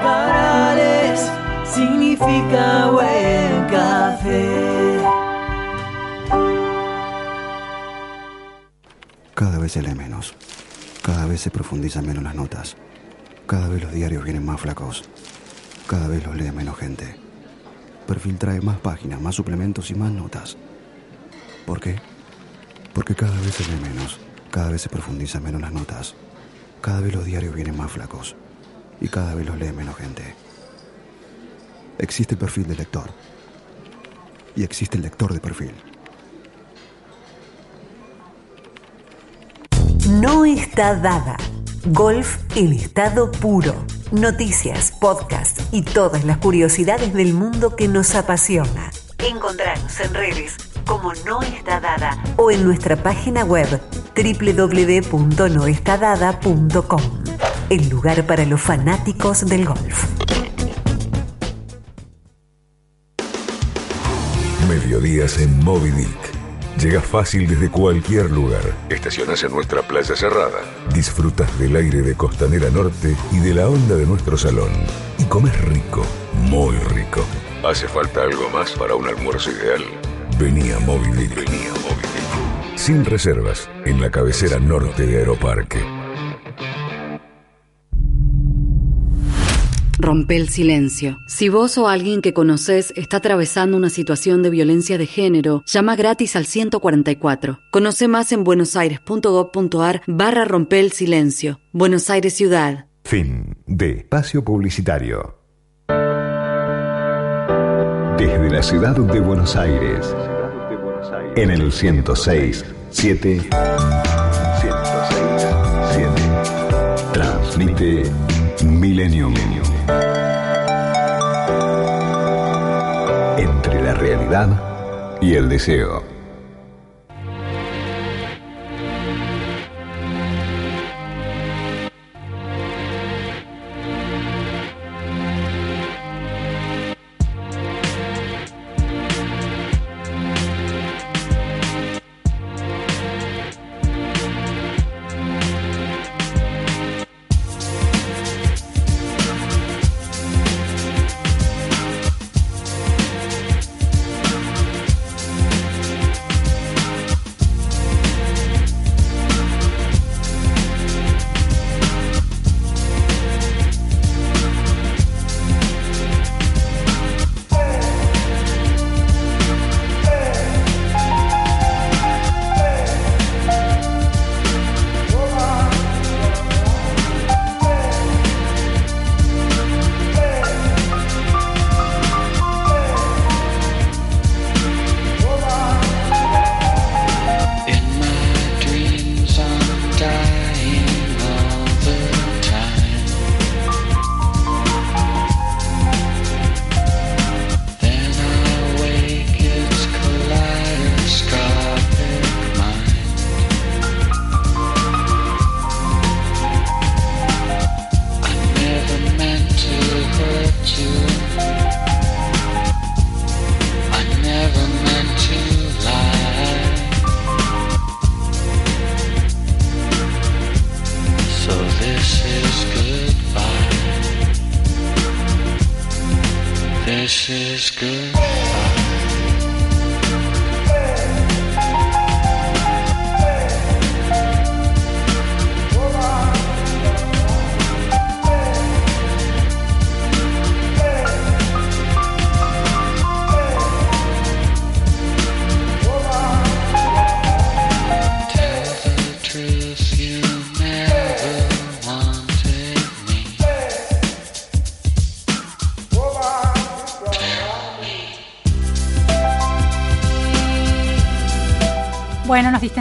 Cabrales significa buen café. Cada vez se lee menos. Cada vez se profundizan menos las notas. Cada vez los diarios vienen más flacos. Cada vez los lee menos gente. Perfil trae más páginas, más suplementos y más notas. ¿Por qué? Porque cada vez se lee menos. Cada vez se profundizan menos las notas. Cada vez los diarios vienen más flacos. Y cada vez los lee menos gente. Existe el perfil del lector. Y existe el lector de perfil. No está dada. Golf en estado puro. Noticias, podcast y todas las curiosidades del mundo que nos apasiona. Encontrarnos en redes como No Está Dada o en nuestra página web www.noestadada.com. El lugar para los fanáticos del golf. Mediodías en Moby Dick. Llegas fácil desde cualquier lugar. Estacionas en nuestra playa cerrada. Disfrutas del aire de Costanera Norte y de la onda de nuestro salón. Y comes rico, muy rico. ¿Hace falta algo más para un almuerzo ideal? Venía Dick. Venía Dick. Sin reservas, en la cabecera norte de Aeroparque. Rompe el silencio. Si vos o alguien que conoces está atravesando una situación de violencia de género, llama gratis al 144. Conoce más en buenosaires.gov.ar barra rompe el silencio. Buenos Aires Ciudad. Fin de espacio publicitario. Desde la ciudad de Buenos Aires, en el 106, 7, 106, 7, transmite Millennium. Entre la realidad y el deseo. So this is goodbye. This is goodbye.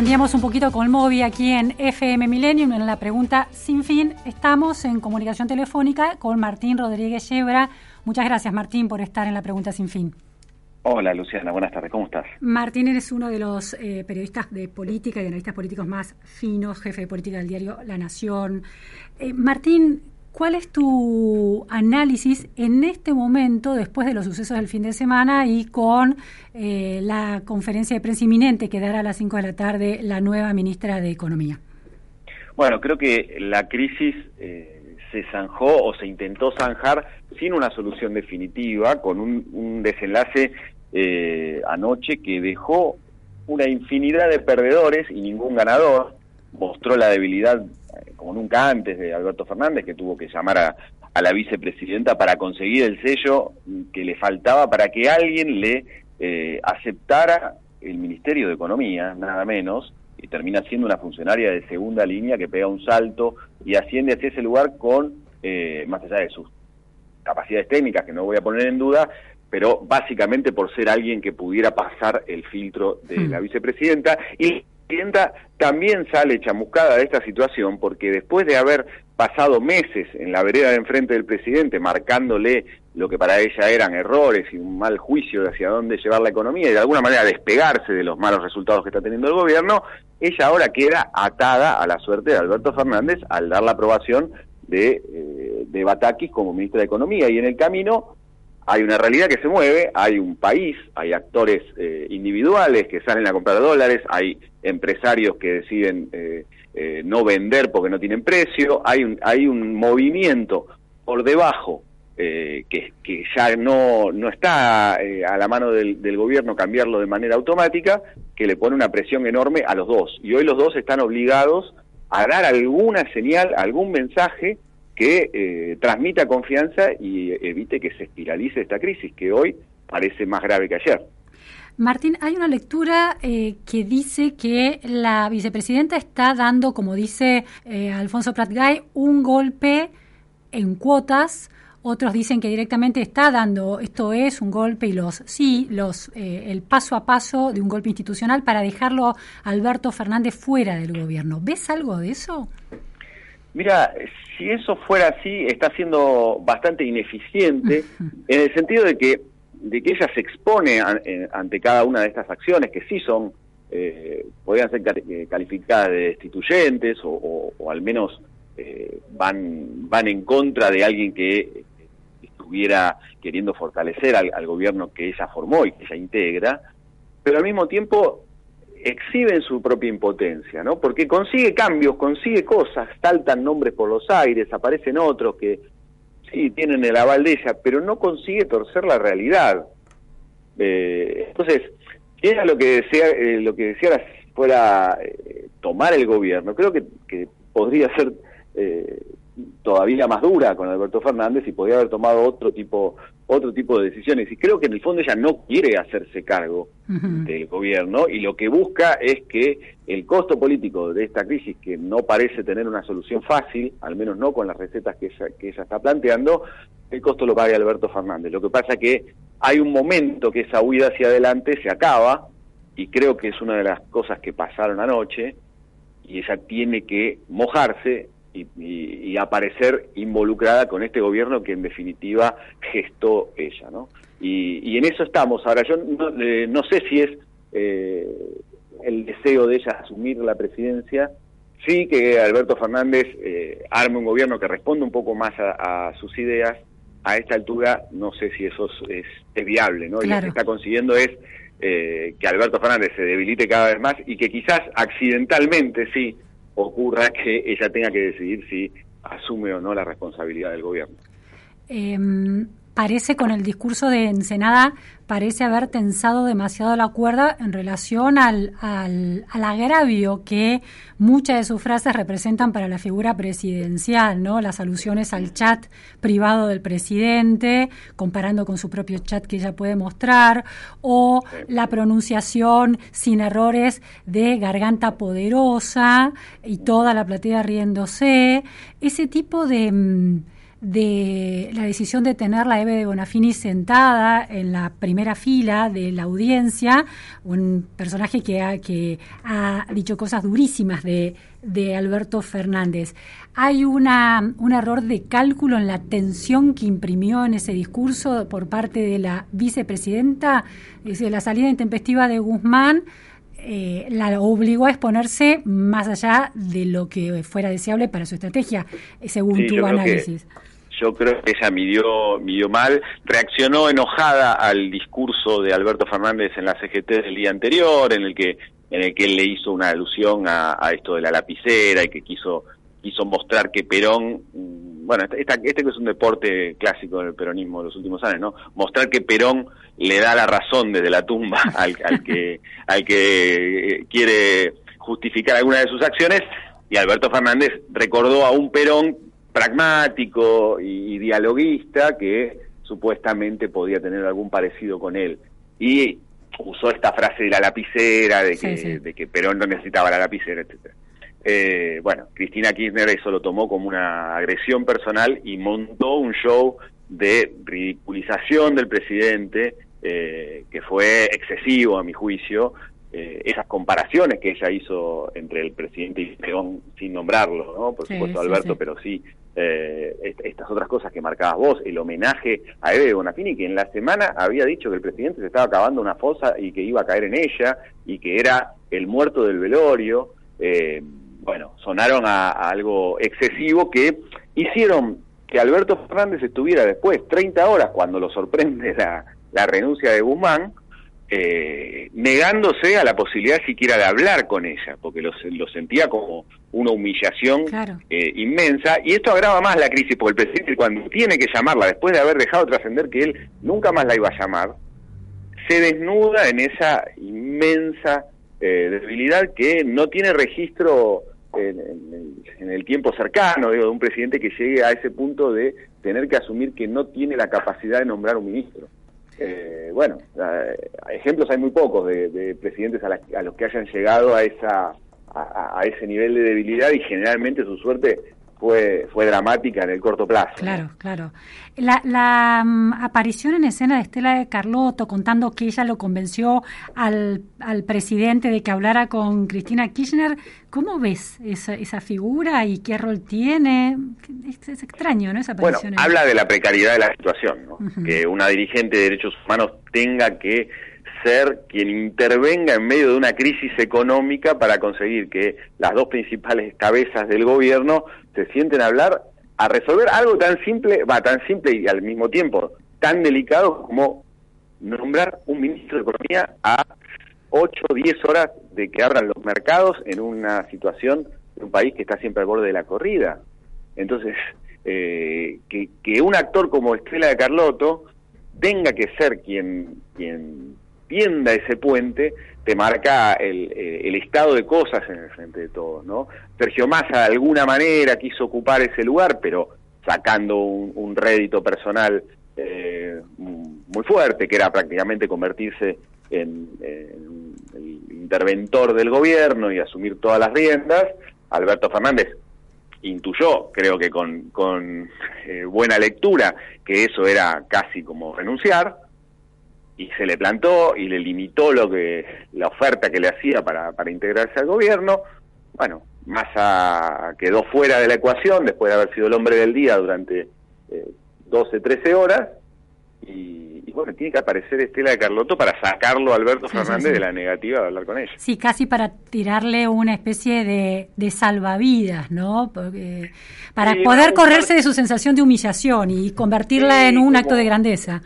Distendíamos un poquito con Moby aquí en FM Millennium en la pregunta sin fin. Estamos en comunicación telefónica con Martín Rodríguez Yebra. Muchas gracias, Martín, por estar en la pregunta sin fin. Hola Luciana, buenas tardes, ¿cómo estás? Martín, eres uno de los eh, periodistas de política y analistas políticos más finos, jefe de política del diario La Nación. Eh, Martín, ¿cuál es tu análisis en este momento, después de los sucesos del fin de semana y con eh, la conferencia de prensa inminente que dará a las 5 de la tarde la nueva ministra de Economía? Bueno, creo que la crisis se zanjó o se intentó zanjar sin una solución definitiva, con un, desenlace eh, anoche que dejó una infinidad de perdedores y ningún ganador, mostró la debilidad eh, como nunca antes de Alberto Fernández, que tuvo que llamar a, la vicepresidenta para conseguir el sello que le faltaba para que alguien le eh, aceptara el Ministerio de Economía, nada menos, y termina siendo una funcionaria de segunda línea que pega un salto y asciende hacia ese lugar con, eh, más allá de sus capacidades técnicas, que no voy a poner en duda, pero básicamente por ser alguien que pudiera pasar el filtro de hmm. la vicepresidenta. Y vicepresidenta también sale chamuscada de esta situación porque después de haber pasado meses en la vereda de enfrente del presidente, marcándole lo que para ella eran errores y un mal juicio de hacia dónde llevar la economía y de alguna manera despegarse de los malos resultados que está teniendo el gobierno, ella ahora queda atada a la suerte de Alberto Fernández al dar la aprobación de, eh, de Batakis como ministro de Economía. Y en el camino hay una realidad que se mueve, hay un país, hay actores eh, individuales que salen a comprar dólares, hay empresarios que deciden eh, eh, no vender porque no tienen precio, hay un, hay un movimiento por debajo que, que, ya no, no está a la mano del, del, gobierno cambiarlo de manera automática, que le pone una presión enorme a los dos. Y hoy los dos están obligados a dar alguna señal, algún mensaje que eh, transmita confianza y evite que se espiralice esta crisis, que hoy parece más grave que ayer. Martín, hay una lectura eh, que dice que la vicepresidenta está dando, como dice eh, Alfonso Pratgay, un golpe en cuotas. Otros dicen que directamente está dando, esto es un golpe y los sí, los el paso a paso de un golpe institucional para dejarlo Alberto Fernández fuera del gobierno. ¿Ves algo de eso? Mira, si eso fuera así, está siendo bastante ineficiente en el sentido de que de que ella se expone ante cada una de estas acciones que sí son eh, podrían ser eh, calificadas de destituyentes o, al menos eh, van van en contra de alguien que estuviera queriendo fortalecer al, al gobierno que ella formó y que ella integra, pero al mismo tiempo exhiben su propia impotencia, ¿no? Porque consigue cambios, consigue cosas, saltan nombres por los aires, aparecen otros que sí tienen el aval de ella, pero no consigue torcer la realidad. Eh, entonces, si ella lo que desea, eh, lo que deseara fuera eh, tomar el gobierno, creo que, que podría ser eh, todavía más dura con Alberto Fernández y podría haber tomado otro tipo otro tipo de decisiones y creo que en el fondo ella no quiere hacerse cargo del gobierno y lo que busca es que el costo político de esta crisis que no parece tener una solución fácil, al menos no con las recetas que ella, que ella está planteando, el costo lo pague Alberto Fernández. Lo que pasa que hay un momento que esa huida hacia adelante se acaba y creo que es una de las cosas que pasaron anoche y ella tiene que mojarse y, aparecer involucrada con este gobierno que en definitiva gestó ella, ¿no? Y, en eso estamos. Ahora, yo no, eh, no sé si es eh, el deseo de ella asumir la presidencia, sí que Alberto Fernández eh, arme un gobierno que responda un poco más a, sus ideas. A esta altura no sé si eso es, viable, ¿no? Y lo que está consiguiendo es eh, que Alberto Fernández se debilite cada vez más y que quizás accidentalmente sí ocurra que ella tenga que decidir si asume o no la responsabilidad del gobierno. Em, parece con el discurso de Ensenada, parece haber tensado demasiado la cuerda en relación al, al, agravio que muchas de sus frases representan para la figura presidencial, ¿no? Las alusiones al chat privado del presidente, comparando con su propio chat que ella puede mostrar, o la pronunciación sin errores de garganta poderosa y toda la platea riéndose, ese tipo de mm, de la decisión de tener la Eve de Bonafini sentada en la primera fila de la audiencia, un personaje que ha, que ha dicho cosas durísimas de, de Alberto Fernández. Hay una, un error de cálculo en la tensión que imprimió en ese discurso por parte de la vicepresidenta, es decir, la salida intempestiva de Guzmán. Eh, la obligó a exponerse más allá de lo que fuera deseable para su estrategia, según Sí, tu que- análisis. Yo creo que ella midió, midió mal, reaccionó enojada al discurso de Alberto Fernández en la CGT del día anterior, en el que en el que él le hizo una alusión a, esto de la lapicera y que quiso quiso mostrar que Perón, mm, bueno, esta- este que es un deporte clásico del peronismo de los últimos años, ¿no? Mostrar que Perón le da la razón desde la tumba al, al que al que eh, quiere justificar alguna de sus acciones y Alberto Fernández recordó a un Perón pragmático y, y dialoguista que supuestamente podía tener algún parecido con él. Y usó esta frase de la lapicera, de que, Sí, sí. de que Perón no necesitaba la lapicera, etcétera. Eh, bueno, Cristina Kirchner eso lo tomó como una agresión personal y montó un show de ridiculización del presidente eh, que fue excesivo a mi juicio. Eh, esas comparaciones que ella hizo entre el presidente y Perón sin nombrarlo, ¿no? Por Sí, supuesto sí, Alberto, sí. pero sí eh, est- estas otras cosas que marcabas vos, el homenaje a Eve Bonafini, que en la semana había dicho que el presidente se estaba acabando una fosa y que iba a caer en ella y que era el muerto del velorio. Eh, bueno, sonaron a, a algo excesivo que hicieron que Alberto Fernández estuviera después 30 horas cuando lo sorprende la, la renuncia de Guzmán, eh, negándose a la posibilidad siquiera de hablar con ella, porque lo, lo sentía como una humillación Claro. eh, inmensa, y esto agrava más la crisis, porque el presidente cuando tiene que llamarla, después de haber dejado trascender que él nunca más la iba a llamar, se desnuda en esa inmensa eh, debilidad que no tiene registro en, en el- en el tiempo cercano, digo, de un presidente que llegue a ese punto de tener que asumir que no tiene la capacidad de nombrar un ministro. Eh, bueno, eh, ejemplos hay muy pocos de, de presidentes a, la- a los que hayan llegado a esa a, a ese nivel de debilidad y generalmente su suerte fue fue dramática en el corto plazo. ¿no? Claro, claro. La, la, mm, aparición en escena de Estela de Carlotto contando que ella lo convenció al, al presidente de que hablara con Cristina Kirchner, ¿cómo ves esa, esa figura y qué rol tiene? Es, es extraño, ¿no? Esa Bueno, aparición. en- habla de la precariedad de la situación, ¿no? Que una dirigente de derechos humanos tenga que ser quien intervenga en medio de una crisis económica para conseguir que las dos principales cabezas del gobierno se sienten a hablar a resolver algo tan simple, va tan simple y al mismo tiempo tan delicado como nombrar un ministro de Economía a 8 o 10 horas de que abran los mercados en una situación de un país que está siempre al borde de la corrida. Entonces, eh, que, que un actor como Estela de Carlotto tenga que ser quien, quien tienda ese puente, te marca el, eh, el estado de cosas en el frente de todos, ¿no? Sergio Massa de alguna manera quiso ocupar ese lugar, pero sacando un, rédito personal eh, muy fuerte, que era prácticamente convertirse en, el interventor del gobierno y asumir todas las riendas. Alberto Fernández intuyó, creo que con, con eh, buena lectura, que eso era casi como renunciar, y se le plantó y le limitó lo que la oferta que le hacía para, para integrarse al gobierno. Bueno, Massa quedó fuera de la ecuación después de haber sido el hombre del día durante eh, 12, 13 horas. Y, y bueno, tiene que aparecer Estela de Carlotto para sacarlo a Alberto Sí, Fernández sí. de la negativa de hablar con ella. Sí, casi para tirarle una especie de, de salvavidas, ¿no? Porque- para poder correrse de su sensación de humillación y convertirla en un como- acto de grandeza.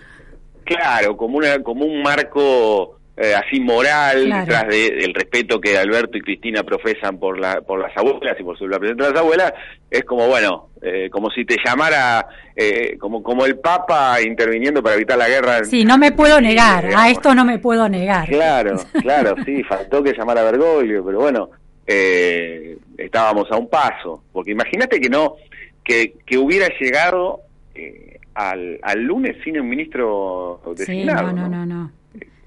Claro, como una como un marco eh, así moral Claro. detrás de- del respeto que Alberto y Cristina profesan por la por las abuelas y por su la presencia de las abuelas es como bueno eh, como si te llamara eh, como como el Papa interviniendo para evitar la guerra Sí, no me puedo negar, a esto no me puedo negar. Claro, claro, sí, faltó que llamara a Bergoglio, pero bueno, eh, estábamos a un paso, porque imagínate que no, que, que hubiera llegado eh, al, al lunes sin un ministro Sí, designado. no, no, ¿no? no, no.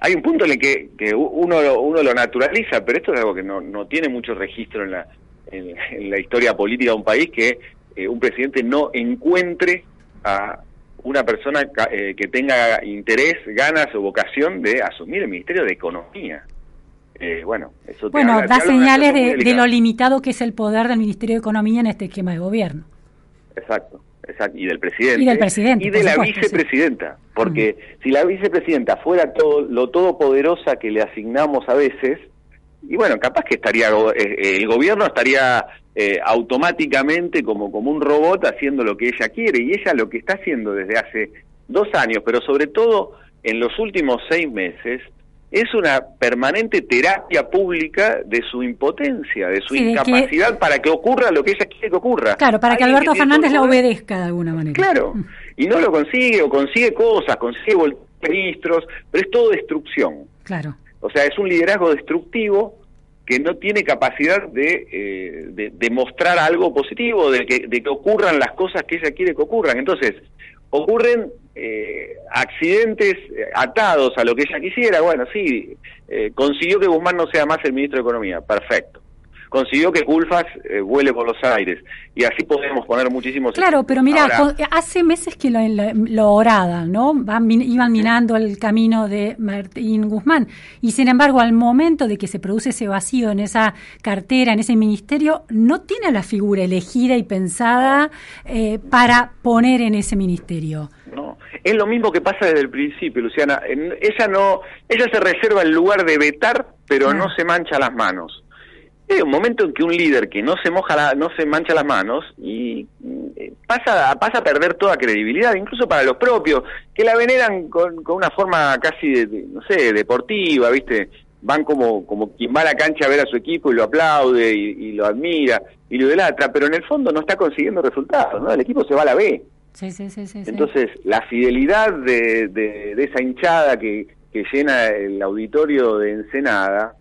Hay un punto en el que, que uno, lo, uno lo naturaliza, pero esto es algo que no, no tiene mucho registro en la, en, en la historia política de un país, que eh, un presidente no encuentre a una persona eh, que tenga interés, ganas o vocación de asumir el Ministerio de Economía. Eh, bueno, eso bueno, da señales de, lo limitado que es el poder del Ministerio de Economía en este esquema de gobierno. Exacto. Y del presidente. Y del presidente. Y de la vicepresidenta, porque si la vicepresidenta fuera todo lo todopoderosa que le asignamos a veces, y bueno, capaz que estaría eh, el gobierno estaría eh, automáticamente como, como un robot haciendo lo que ella quiere, y ella lo que está haciendo desde hace dos años, pero sobre todo en los últimos seis meses, es una permanente terapia pública de su impotencia, de su incapacidad para que ocurra lo que ella quiere que ocurra. Claro, para que Alberto Fernández la obedezca de alguna manera. Claro, mm. y no lo consigue, o consigue cosas, consigue ministros, pero es todo destrucción. Claro. O sea, es un liderazgo destructivo que no tiene capacidad de, eh, de, mostrar algo positivo, de que, de que ocurran las cosas que ella quiere que ocurran. Entonces, ocurren eh, accidentes atados a lo que ella quisiera. Bueno, sí, eh, consiguió que Guzmán no sea más el ministro de Economía, perfecto consiguió que Culfas eh, vuele por los aires. Y así podemos poner muchísimos... Claro, pero mira, hace meses que lo, lo, orada, ¿no? Van, iban minando el camino de Martín Guzmán. Y sin embargo, al momento de que se produce ese vacío en esa cartera, en ese ministerio, no tiene la figura elegida y pensada eh, para poner en ese ministerio. No, es lo mismo que pasa desde el principio, Luciana. Ella no, ella se reserva el lugar de vetar, pero no se mancha las manos. Hay un momento en que un líder que no se moja, no se mancha las manos y eh, pasa, pasa a perder toda credibilidad, incluso para los propios, que la veneran con, con una forma casi, de, no sé, deportiva, ¿viste? Van como, como quien va a la cancha a ver a su equipo y lo aplaude y, lo admira y lo idolatra, pero en el fondo no está consiguiendo resultados, ¿no? El equipo se va a la B. Sí, sí, sí, sí Entonces, la fidelidad de, de, de esa hinchada que, que llena el auditorio de Ensenada,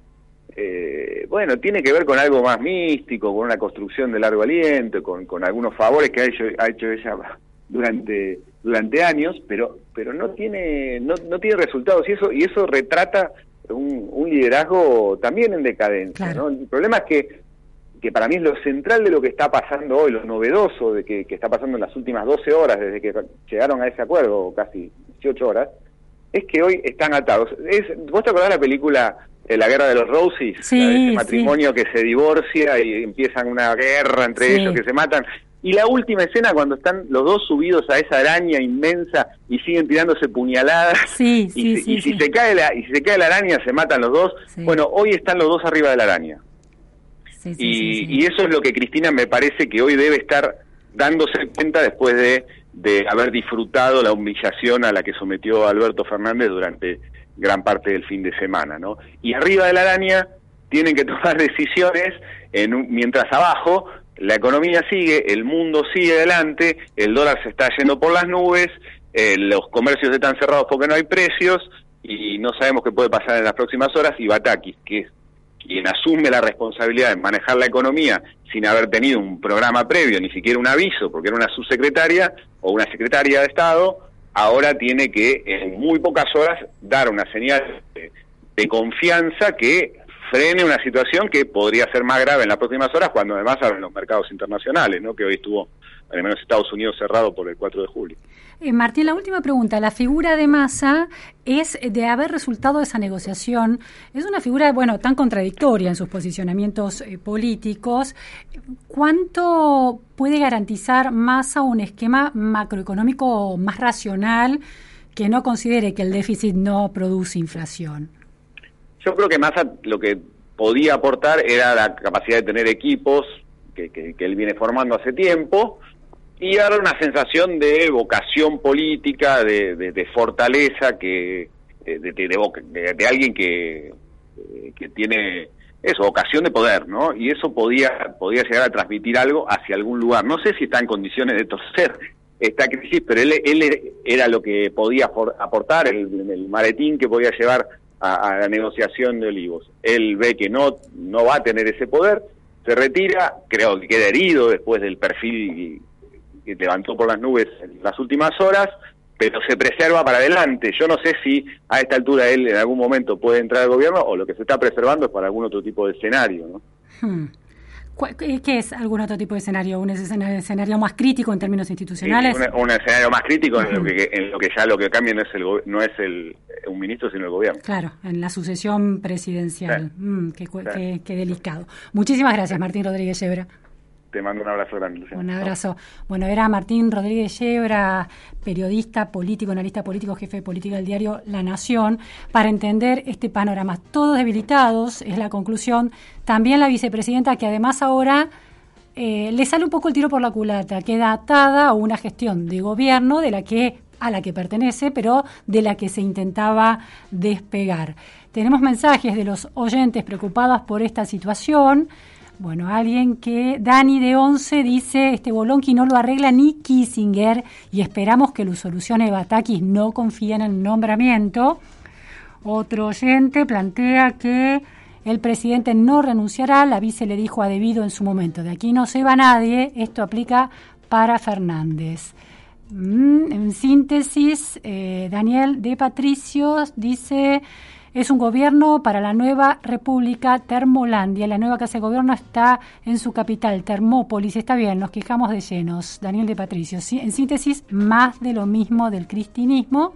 eh, bueno, tiene que ver con algo más místico, con una construcción de largo aliento, con, con algunos favores que ha hecho, ha hecho ella durante durante años, pero pero no tiene no, no tiene resultados y eso y eso retrata un, un liderazgo también en decadencia. ¿no? El problema es que que para mí es lo central de lo que está pasando hoy, lo novedoso de que, que está pasando en las últimas 12 horas desde que llegaron a ese acuerdo, casi 18 horas, es que hoy están atados. Es, ¿Vos te acordás de la película La Guerra de los Roses? ese matrimonio que se divorcia y empiezan una guerra entre ellos, que se matan. Y la última escena cuando están los dos subidos a esa araña inmensa y siguen tirándose puñaladas y, y, si se cae la y si se cae la araña se matan los dos. Bueno, hoy están los dos arriba de la araña. y, y eso es lo que Cristina me parece que hoy debe estar dándose cuenta después de de haber disfrutado la humillación a la que sometió Alberto Fernández durante gran parte del fin de semana, ¿no? Y arriba de la araña tienen que tomar decisiones en mientras abajo la economía sigue, el mundo sigue adelante, el dólar se está yendo por las nubes, eh, los comercios están cerrados porque no hay precios y no sabemos qué puede pasar en las próximas horas y Batakis, que es quien asume la responsabilidad de manejar la economía sin haber tenido un programa previo, ni siquiera un aviso, porque era una subsecretaria o una secretaria de Estado, ahora tiene que en muy pocas horas dar una señal de, confianza que frene una situación que podría ser más grave en las próximas horas cuando además abren los mercados internacionales, ¿no? que hoy estuvo, al menos Estados Unidos, cerrado por el 4 de julio. Eh, Martín, la última pregunta. La figura de Massa es de haber resultado de esa negociación. Es una figura, bueno, tan contradictoria en sus posicionamientos eh, políticos. ¿Cuánto puede garantizar Massa un esquema macroeconómico más racional que no considere que el déficit no produce inflación? Yo creo que Massa lo que podía aportar era la capacidad de tener equipos que, que él viene formando hace tiempo y dar una sensación de vocación política, de, de, fortaleza, que de, de, alguien que, eh, que tiene eso, vocación de poder, ¿no? Y eso podía, podía llegar a transmitir algo hacia algún lugar. No sé si está en condiciones de toser esta crisis, pero él, él era lo que podía aportar, el, el maletín que podía llevar a, a, la negociación de Olivos. Él ve que no, no va a tener ese poder, se retira, creo que queda herido después del perfil que levantó por las nubes en las últimas horas, pero se preserva para adelante. Yo no sé si a esta altura él en algún momento puede entrar al gobierno o lo que se está preservando es para algún otro tipo de escenario. ¿no? Hmm. ¿Qué es algún otro tipo de escenario? ¿Un escenario, más crítico en términos institucionales? un, escenario más crítico en, lo que, en lo que ya lo que cambia no es el no es el un ministro sino el gobierno. Claro, en la sucesión presidencial. Mm, qué, qué, delicado. Muchísimas gracias, Martín Rodríguez Yebra. Te mando un abrazo grande, Un abrazo. Bueno, era Martín Rodríguez Yebra, periodista político, analista político, jefe de política del diario La Nación, para entender este panorama. Todos debilitados, es la conclusión. También la vicepresidenta, que además ahora eh, le sale un poco el tiro por la culata, queda atada a una gestión de gobierno de la que a la que pertenece, pero de la que se intentaba despegar. Tenemos mensajes de los oyentes preocupados por esta situación. Bueno, alguien que, Dani de 11 dice, este Bolonqui no lo arregla ni Kissinger y esperamos que lo solucione Batakis, no confía en el nombramiento. Otro oyente plantea que el presidente no renunciará, la vice le dijo a Debido en su momento, de aquí no se va nadie, esto aplica para Fernández. Mm, en síntesis, eh, Daniel de Patricios dice, es un gobierno para la nueva República Termolandia. La nueva Casa de Gobierno está en su capital, Termópolis. Está bien, nos quejamos de llenos. Daniel de Patricio. En síntesis, más de lo mismo del cristinismo.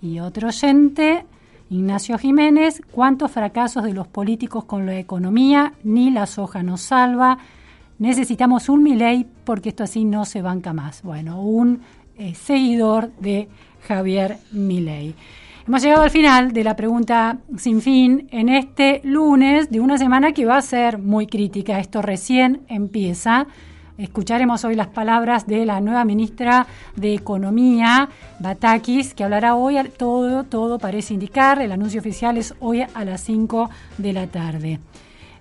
Y otro oyente, Ignacio Jiménez, cuántos fracasos de los políticos con la economía, ni la soja nos salva. Necesitamos un Milei porque esto así no se banca más. Bueno, un eh, seguidor de Javier Milei. Hemos llegado al final de la pregunta sin fin en este lunes de una semana que va a ser muy crítica. Esto recién empieza. Escucharemos hoy las palabras de la nueva ministra de Economía, Batakis, que hablará hoy. Todo, todo parece indicar. El anuncio oficial es hoy a las 5 de la tarde.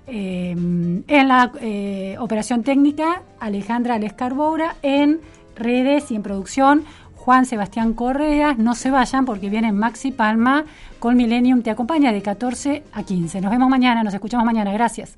Eh, en la eh, operación técnica, Alejandra Alescarboura. En redes y en producción, Juan Sebastián Correa. No se vayan porque viene Maxi Palma con Millennium. Te acompaña de 14 a 15. Nos vemos mañana, nos escuchamos mañana. Gracias.